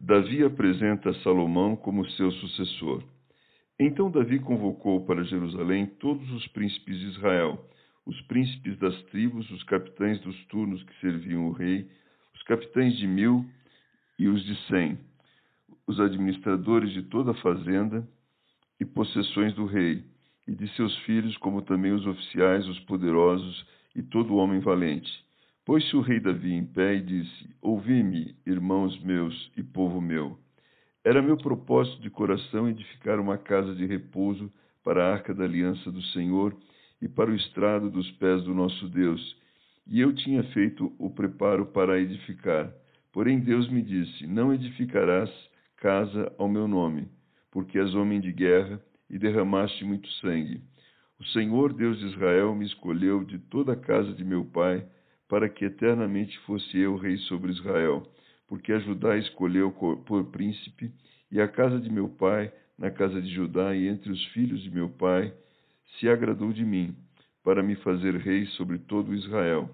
Davi apresenta Salomão como seu sucessor. Então Davi convocou para Jerusalém todos os príncipes de Israel, os príncipes das tribos, os capitães dos turnos que serviam o rei, os capitães de mil e os de cem, os administradores de toda a fazenda e possessões do rei, e de seus filhos, como também os oficiais, os poderosos e todo homem valente Pôs-se o rei Davi em pé e disse: Ouvi-me, irmãos meus e povo meu. Era meu propósito de coração edificar uma casa de repouso para a arca da aliança do Senhor e para o estrado dos pés do nosso Deus. E eu tinha feito o preparo para edificar. Porém Deus me disse: Não edificarás casa ao meu nome, porque és homem de guerra e derramaste muito sangue. O Senhor Deus de Israel me escolheu de toda a casa de meu pai para que eternamente fosse eu rei sobre Israel, porque a Judá escolheu por príncipe, e a casa de meu pai, na casa de Judá, e entre os filhos de meu pai, se agradou de mim, para me fazer rei sobre todo Israel.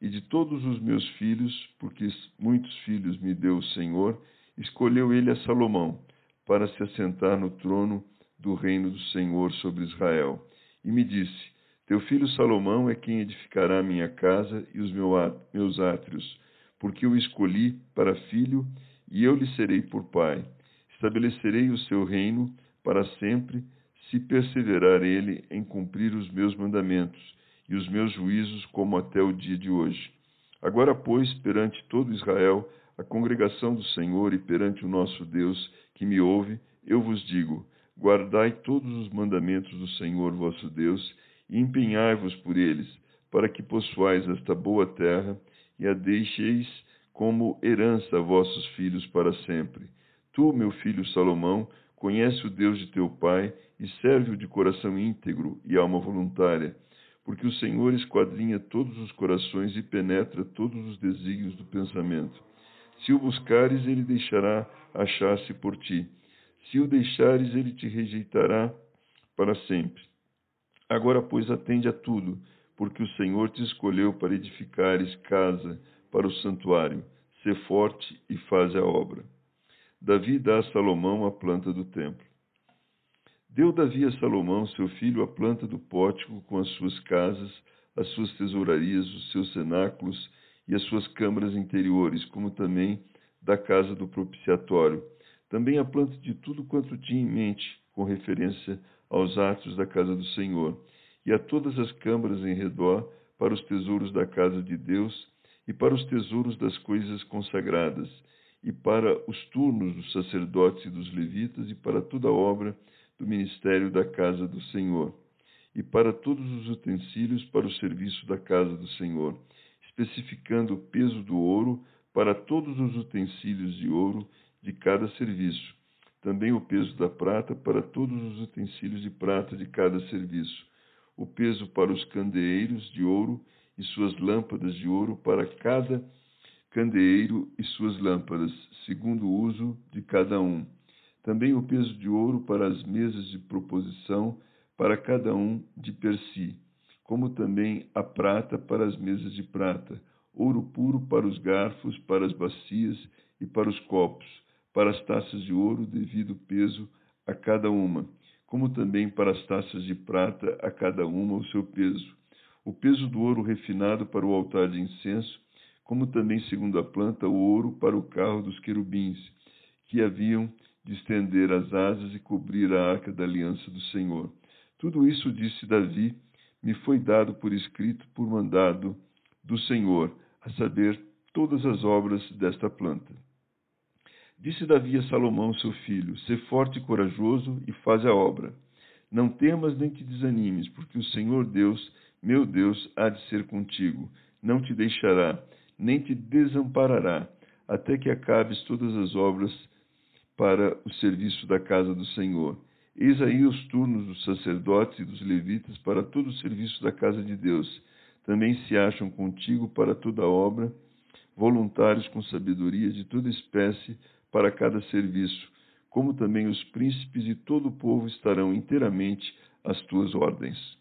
E de todos os meus filhos, porque muitos filhos me deu o Senhor, escolheu ele a Salomão, para se assentar no trono do reino do Senhor sobre Israel. E me disse: teu filho Salomão é quem edificará minha casa e os meus átrios, porque eu escolhi para filho e eu lhe serei por pai. Estabelecerei o seu reino para sempre, se perseverar ele em cumprir os meus mandamentos e os meus juízos, como até o dia de hoje. Agora, pois, perante todo Israel, a congregação do Senhor e perante o nosso Deus que me ouve, eu vos digo: guardai todos os mandamentos do Senhor vosso Deus e empenhai-vos por eles, para que possuais esta boa terra e a deixeis como herança a vossos filhos para sempre. Tu, meu filho Salomão, conhece o Deus de teu pai e serve-o de coração íntegro e alma voluntária, porque o Senhor esquadrinha todos os corações e penetra todos os desígnios do pensamento. Se o buscares, ele deixará achar-se por ti. Se o deixares, ele te rejeitará para sempre. Agora, pois, atende a tudo, porque o Senhor te escolheu para edificares casa para o santuário. Sê forte e faz a obra. Davi dá a Salomão a planta do templo. Deu Davi a Salomão, seu filho, a planta do pórtico com as suas casas, as suas tesourarias, os seus cenáculos e as suas câmaras interiores, como também da casa do propiciatório. Também a planta de tudo quanto tinha em mente, com referência aos atos da casa do Senhor, e a todas as câmaras em redor, para os tesouros da casa de Deus, e para os tesouros das coisas consagradas, e para os turnos dos sacerdotes e dos levitas, e para toda a obra do ministério da casa do Senhor, e para todos os utensílios para o serviço da casa do Senhor, especificando o peso do ouro para todos os utensílios de ouro de cada serviço, também o peso da prata para todos os utensílios de prata de cada serviço, o peso para os candeeiros de ouro e suas lâmpadas de ouro para cada candeeiro e suas lâmpadas, segundo o uso de cada um. Também o peso de ouro para as mesas de proposição para cada um de per si, como também a prata para as mesas de prata, ouro puro para os garfos, para as bacias e para os copos para as taças de ouro devido peso a cada uma, como também para as taças de prata a cada uma o seu peso. O peso do ouro refinado para o altar de incenso, como também, segundo a planta, o ouro para o carro dos querubins, que haviam de estender as asas e cobrir a arca da aliança do Senhor. Tudo isso, disse Davi, me foi dado por escrito por mandado do Senhor, a saber, todas as obras desta planta. Disse Davi a Salomão, seu filho: Sê forte e corajoso e faz a obra. Não temas nem te desanimes, porque o Senhor Deus, meu Deus, há de ser contigo. Não te deixará, nem te desamparará, até que acabes todas as obras para o serviço da casa do Senhor. Eis aí os turnos dos sacerdotes e dos levitas para todo o serviço da casa de Deus. Também se acham contigo para toda a obra, voluntários com sabedoria de toda espécie, para cada serviço, como também os príncipes e todo o povo estarão inteiramente às tuas ordens.